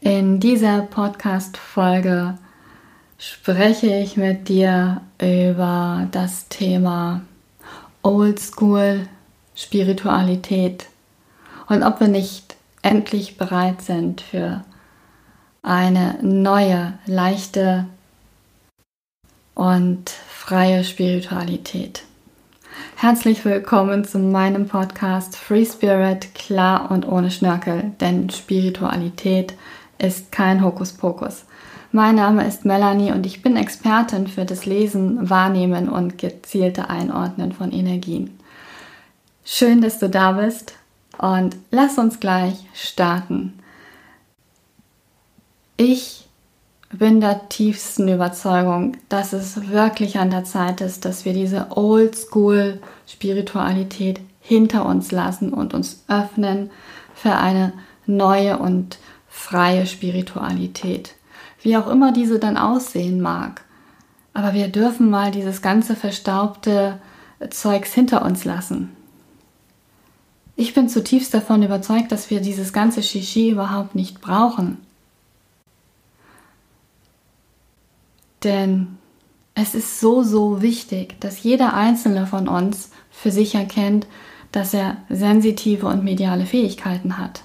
In dieser Podcast-Folge spreche ich mit dir über das Thema Old School Spiritualität und ob wir nicht endlich bereit sind für eine neue, leichte und freie Spiritualität. Herzlich willkommen zu meinem Podcast Free Spirit, klar und ohne Schnörkel, denn Spiritualität ist kein Hokuspokus. Mein Name ist Melanie und ich bin Expertin für das Lesen, Wahrnehmen und gezielte Einordnen von Energien. Schön, dass du da bist und lass uns gleich starten. Ich bin der tiefsten Überzeugung, dass es wirklich an der Zeit ist, dass wir diese Old-School Spiritualität hinter uns lassen und uns öffnen für eine neue und freie Spiritualität. Wie auch immer diese dann aussehen mag. Aber wir dürfen mal dieses ganze verstaubte Zeugs hinter uns lassen. Ich bin zutiefst davon überzeugt, dass wir dieses ganze Shishi überhaupt nicht brauchen. Denn es ist so, so wichtig, dass jeder einzelne von uns für sich erkennt, dass er sensitive und mediale Fähigkeiten hat.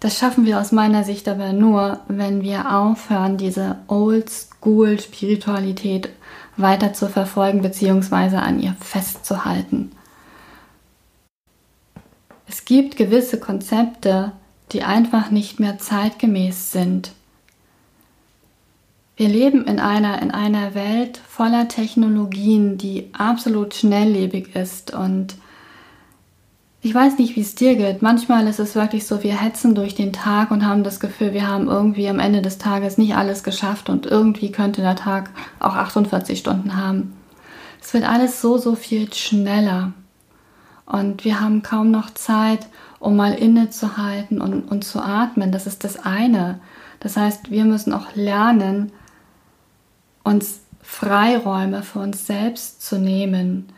Das schaffen wir aus meiner Sicht aber nur, wenn wir aufhören, diese Old-School-Spiritualität weiter zu verfolgen bzw. an ihr festzuhalten. Es gibt gewisse Konzepte, die einfach nicht mehr zeitgemäß sind. Wir leben in einer, in einer Welt voller Technologien, die absolut schnelllebig ist und ich weiß nicht, wie es dir geht. Manchmal ist es wirklich so, wir hetzen durch den Tag und haben das Gefühl, wir haben irgendwie am Ende des Tages nicht alles geschafft und irgendwie könnte der Tag auch 48 Stunden haben. Es wird alles so, so viel schneller. Und wir haben kaum noch Zeit, um mal innezuhalten und, und zu atmen. Das ist das eine. Das heißt, wir müssen auch lernen, uns Freiräume für uns selbst zu nehmen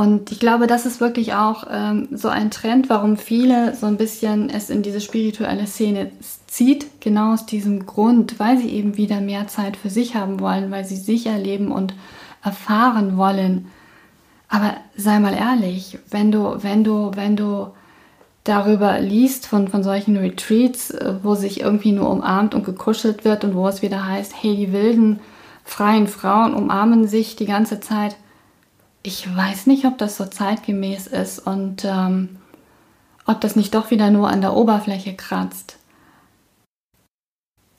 und ich glaube, das ist wirklich auch ähm, so ein Trend, warum viele so ein bisschen es in diese spirituelle Szene zieht, genau aus diesem Grund, weil sie eben wieder mehr Zeit für sich haben wollen, weil sie sich erleben und erfahren wollen. Aber sei mal ehrlich, wenn du, wenn du, wenn du darüber liest von, von solchen Retreats, äh, wo sich irgendwie nur umarmt und gekuschelt wird und wo es wieder heißt, hey, die wilden, freien Frauen umarmen sich die ganze Zeit, ich weiß nicht, ob das so zeitgemäß ist und ähm, ob das nicht doch wieder nur an der Oberfläche kratzt.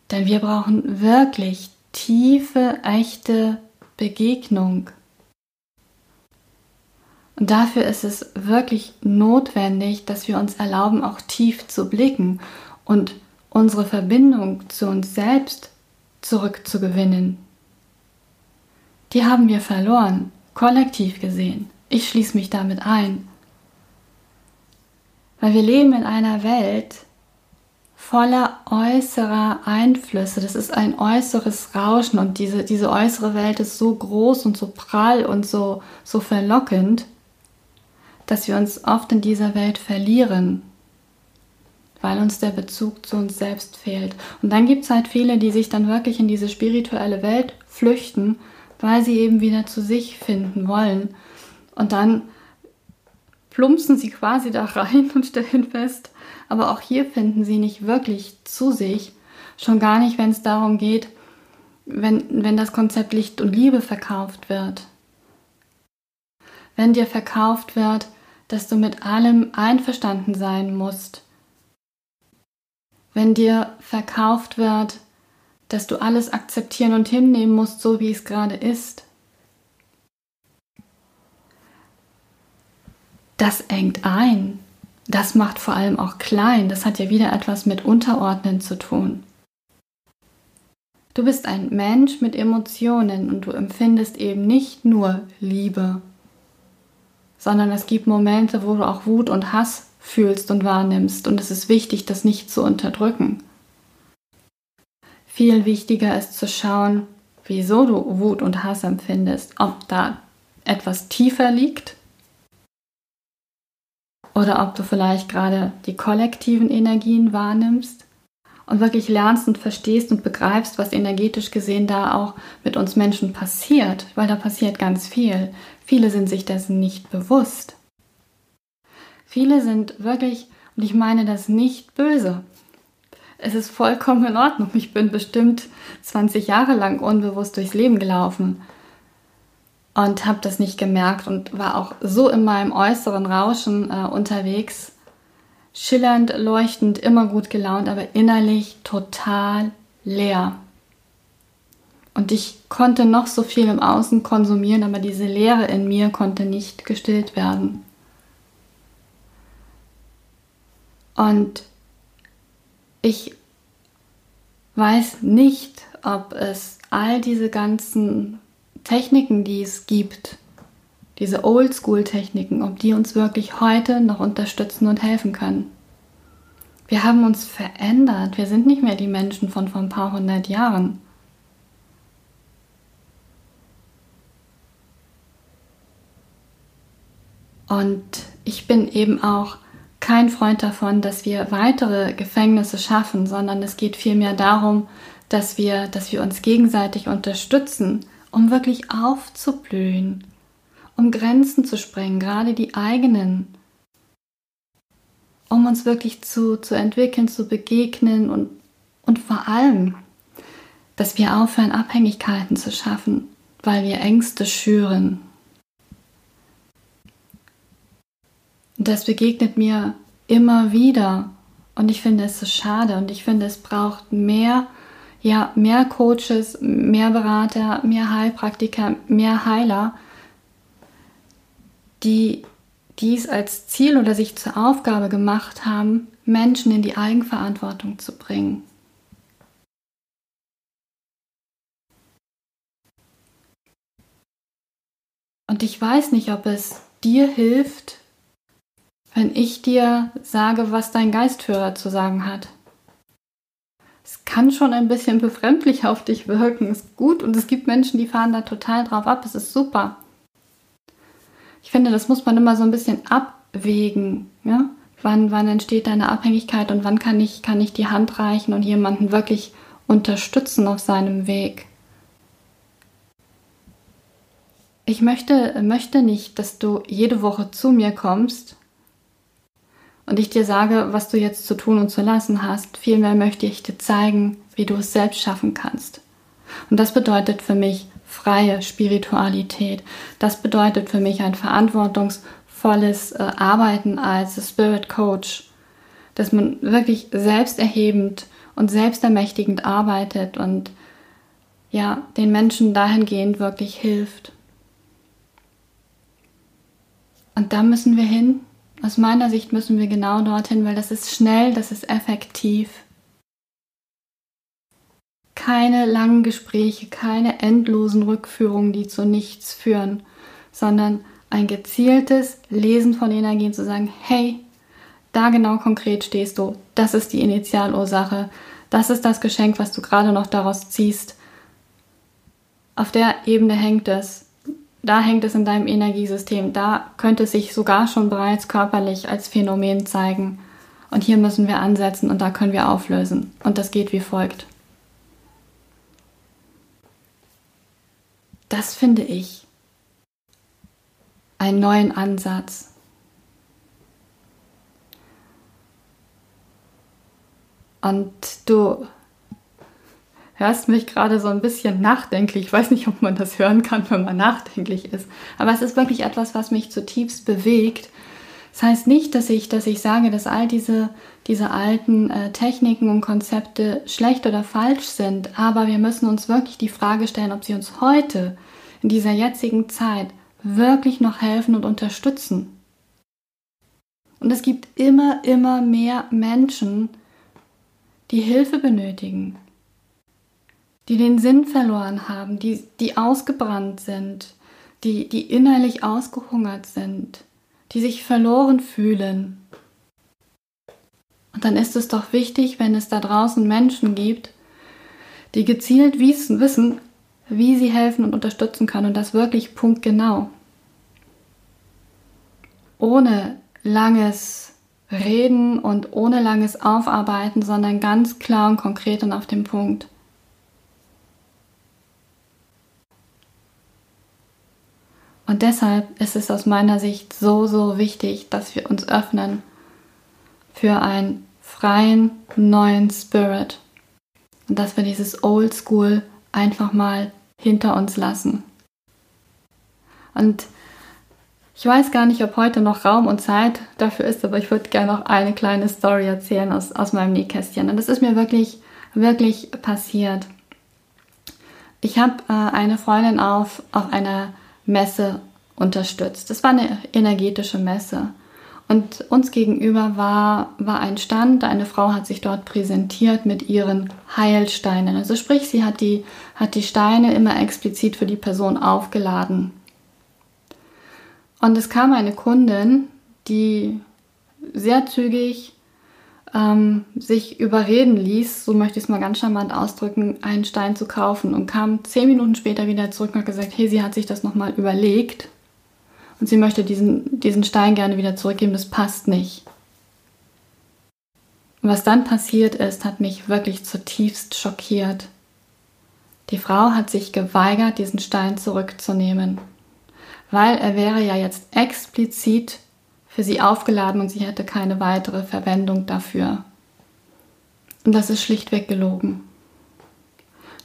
Denn wir brauchen wirklich tiefe, echte Begegnung. Und dafür ist es wirklich notwendig, dass wir uns erlauben, auch tief zu blicken und unsere Verbindung zu uns selbst zurückzugewinnen. Die haben wir verloren kollektiv gesehen. Ich schließe mich damit ein. Weil wir leben in einer Welt voller äußerer Einflüsse. Das ist ein äußeres Rauschen und diese, diese äußere Welt ist so groß und so prall und so, so verlockend, dass wir uns oft in dieser Welt verlieren, weil uns der Bezug zu uns selbst fehlt. Und dann gibt es halt viele, die sich dann wirklich in diese spirituelle Welt flüchten weil sie eben wieder zu sich finden wollen. Und dann plumpsen sie quasi da rein und stellen fest, aber auch hier finden sie nicht wirklich zu sich, schon gar nicht, wenn es darum geht, wenn, wenn das Konzept Licht und Liebe verkauft wird. Wenn dir verkauft wird, dass du mit allem einverstanden sein musst. Wenn dir verkauft wird, dass du alles akzeptieren und hinnehmen musst, so wie es gerade ist. Das engt ein. Das macht vor allem auch klein. Das hat ja wieder etwas mit Unterordnen zu tun. Du bist ein Mensch mit Emotionen und du empfindest eben nicht nur Liebe, sondern es gibt Momente, wo du auch Wut und Hass fühlst und wahrnimmst und es ist wichtig, das nicht zu unterdrücken. Viel wichtiger ist zu schauen, wieso du Wut und Hass empfindest, ob da etwas tiefer liegt oder ob du vielleicht gerade die kollektiven Energien wahrnimmst und wirklich lernst und verstehst und begreifst, was energetisch gesehen da auch mit uns Menschen passiert, weil da passiert ganz viel. Viele sind sich dessen nicht bewusst. Viele sind wirklich, und ich meine das nicht böse, es ist vollkommen in Ordnung. Ich bin bestimmt 20 Jahre lang unbewusst durchs Leben gelaufen und habe das nicht gemerkt und war auch so in meinem äußeren Rauschen äh, unterwegs, schillernd, leuchtend, immer gut gelaunt, aber innerlich total leer. Und ich konnte noch so viel im Außen konsumieren, aber diese Leere in mir konnte nicht gestillt werden. Und ich weiß nicht, ob es all diese ganzen Techniken, die es gibt, diese Oldschool-Techniken, ob die uns wirklich heute noch unterstützen und helfen können. Wir haben uns verändert. Wir sind nicht mehr die Menschen von vor ein paar hundert Jahren. Und ich bin eben auch kein Freund davon, dass wir weitere Gefängnisse schaffen, sondern es geht vielmehr darum, dass wir, dass wir uns gegenseitig unterstützen, um wirklich aufzublühen, um Grenzen zu sprengen, gerade die eigenen, um uns wirklich zu, zu entwickeln, zu begegnen und, und vor allem, dass wir aufhören, Abhängigkeiten zu schaffen, weil wir Ängste schüren, das begegnet mir immer wieder. Und ich finde es so schade und ich finde, es braucht mehr, ja, mehr Coaches, mehr Berater, mehr Heilpraktiker, mehr Heiler, die dies als Ziel oder sich zur Aufgabe gemacht haben, Menschen in die Eigenverantwortung zu bringen. Und ich weiß nicht, ob es dir hilft, wenn ich dir sage, was dein Geistführer zu sagen hat. Es kann schon ein bisschen befremdlich auf dich wirken, ist gut und es gibt Menschen, die fahren da total drauf ab, es ist super. Ich finde, das muss man immer so ein bisschen abwägen. Ja? Wann, wann entsteht deine Abhängigkeit und wann kann ich, kann ich die Hand reichen und jemanden wirklich unterstützen auf seinem Weg. Ich möchte, möchte nicht, dass du jede Woche zu mir kommst und ich dir sage, was du jetzt zu tun und zu lassen hast. Vielmehr möchte ich dir zeigen, wie du es selbst schaffen kannst. Und das bedeutet für mich freie Spiritualität. Das bedeutet für mich ein verantwortungsvolles äh, Arbeiten als Spirit Coach, dass man wirklich selbsterhebend und selbstermächtigend arbeitet und ja, den Menschen dahingehend wirklich hilft. Und da müssen wir hin, aus meiner Sicht müssen wir genau dorthin, weil das ist schnell, das ist effektiv. Keine langen Gespräche, keine endlosen Rückführungen, die zu nichts führen, sondern ein gezieltes Lesen von Energien zu sagen, hey, da genau konkret stehst du, das ist die Initialursache, das ist das Geschenk, was du gerade noch daraus ziehst. Auf der Ebene hängt es da hängt es in deinem Energiesystem. Da könnte es sich sogar schon bereits körperlich als Phänomen zeigen. Und hier müssen wir ansetzen und da können wir auflösen. Und das geht wie folgt. Das finde ich einen neuen Ansatz. Und du hörst mich gerade so ein bisschen nachdenklich. Ich weiß nicht, ob man das hören kann, wenn man nachdenklich ist. Aber es ist wirklich etwas, was mich zutiefst bewegt. Das heißt nicht, dass ich, dass ich sage, dass all diese, diese alten äh, Techniken und Konzepte schlecht oder falsch sind, aber wir müssen uns wirklich die Frage stellen, ob sie uns heute, in dieser jetzigen Zeit, wirklich noch helfen und unterstützen. Und es gibt immer, immer mehr Menschen, die Hilfe benötigen, die den Sinn verloren haben, die, die ausgebrannt sind, die, die innerlich ausgehungert sind, die sich verloren fühlen. Und dann ist es doch wichtig, wenn es da draußen Menschen gibt, die gezielt wissen, wie sie helfen und unterstützen können und das wirklich punktgenau. Ohne langes reden und ohne langes Aufarbeiten, sondern ganz klar und konkret und auf den Punkt. Und deshalb ist es aus meiner Sicht so, so wichtig, dass wir uns öffnen für einen freien, neuen Spirit. Und dass wir dieses Old School einfach mal hinter uns lassen. Und ich weiß gar nicht, ob heute noch Raum und Zeit dafür ist, aber ich würde gerne noch eine kleine Story erzählen aus, aus meinem Nähkästchen. Und das ist mir wirklich, wirklich passiert. Ich habe äh, eine Freundin auf, auf einer Messe unterstützt. Das war eine energetische Messe. Und uns gegenüber war, war ein Stand, eine Frau hat sich dort präsentiert mit ihren Heilsteinen. Also sprich, sie hat die, hat die Steine immer explizit für die Person aufgeladen. Und es kam eine Kundin, die sehr zügig ähm, sich überreden ließ, so möchte ich es mal ganz charmant ausdrücken, einen Stein zu kaufen und kam zehn Minuten später wieder zurück und hat gesagt, hey, sie hat sich das nochmal überlegt und sie möchte diesen, diesen Stein gerne wieder zurückgeben, das passt nicht. Was dann passiert ist, hat mich wirklich zutiefst schockiert. Die Frau hat sich geweigert, diesen Stein zurückzunehmen weil er wäre ja jetzt explizit für sie aufgeladen und sie hätte keine weitere Verwendung dafür. Und das ist schlichtweg gelogen.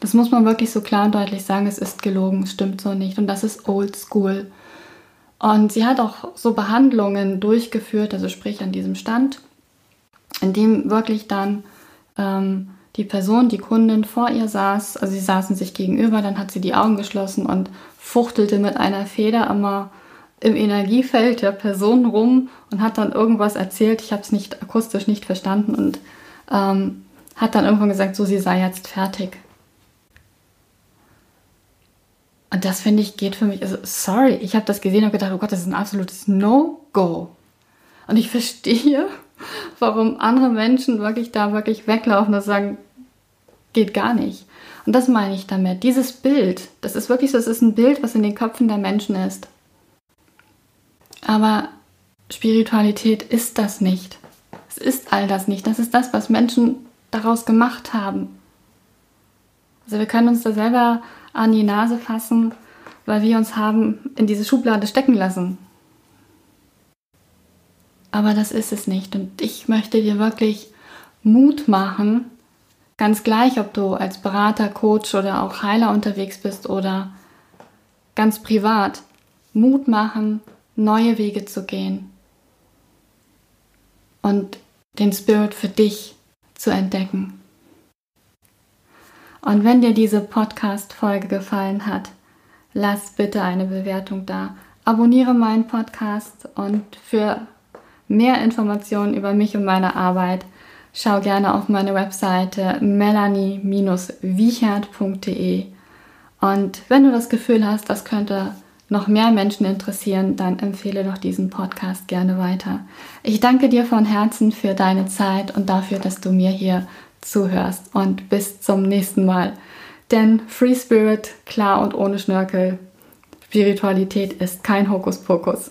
Das muss man wirklich so klar und deutlich sagen, es ist gelogen, es stimmt so nicht. Und das ist Old School. Und sie hat auch so Behandlungen durchgeführt, also sprich an diesem Stand, in dem wirklich dann ähm, die Person, die Kundin vor ihr saß, also sie saßen sich gegenüber, dann hat sie die Augen geschlossen und fuchtelte mit einer Feder immer im Energiefeld der Person rum und hat dann irgendwas erzählt. Ich habe es nicht akustisch nicht verstanden und ähm, hat dann irgendwann gesagt, so sie sei jetzt fertig. Und das finde ich geht für mich, also sorry, ich habe das gesehen und gedacht, oh Gott, das ist ein absolutes No-Go. Und ich verstehe, warum andere Menschen wirklich da wirklich weglaufen und sagen, geht gar nicht. Und das meine ich damit. Dieses Bild, das ist wirklich so, es ist ein Bild, was in den Köpfen der Menschen ist. Aber Spiritualität ist das nicht. Es ist all das nicht. Das ist das, was Menschen daraus gemacht haben. Also wir können uns da selber an die Nase fassen, weil wir uns haben in diese Schublade stecken lassen. Aber das ist es nicht. Und ich möchte dir wirklich Mut machen, Ganz gleich, ob du als Berater, Coach oder auch Heiler unterwegs bist oder ganz privat, Mut machen, neue Wege zu gehen und den Spirit für dich zu entdecken. Und wenn dir diese Podcast-Folge gefallen hat, lass bitte eine Bewertung da. Abonniere meinen Podcast und für mehr Informationen über mich und meine Arbeit schau gerne auf meine Webseite melanie-wiechert.de. Und wenn du das Gefühl hast, das könnte noch mehr Menschen interessieren, dann empfehle doch diesen Podcast gerne weiter. Ich danke dir von Herzen für deine Zeit und dafür, dass du mir hier zuhörst. Und bis zum nächsten Mal. Denn Free Spirit, klar und ohne Schnörkel, Spiritualität ist kein Hokuspokus.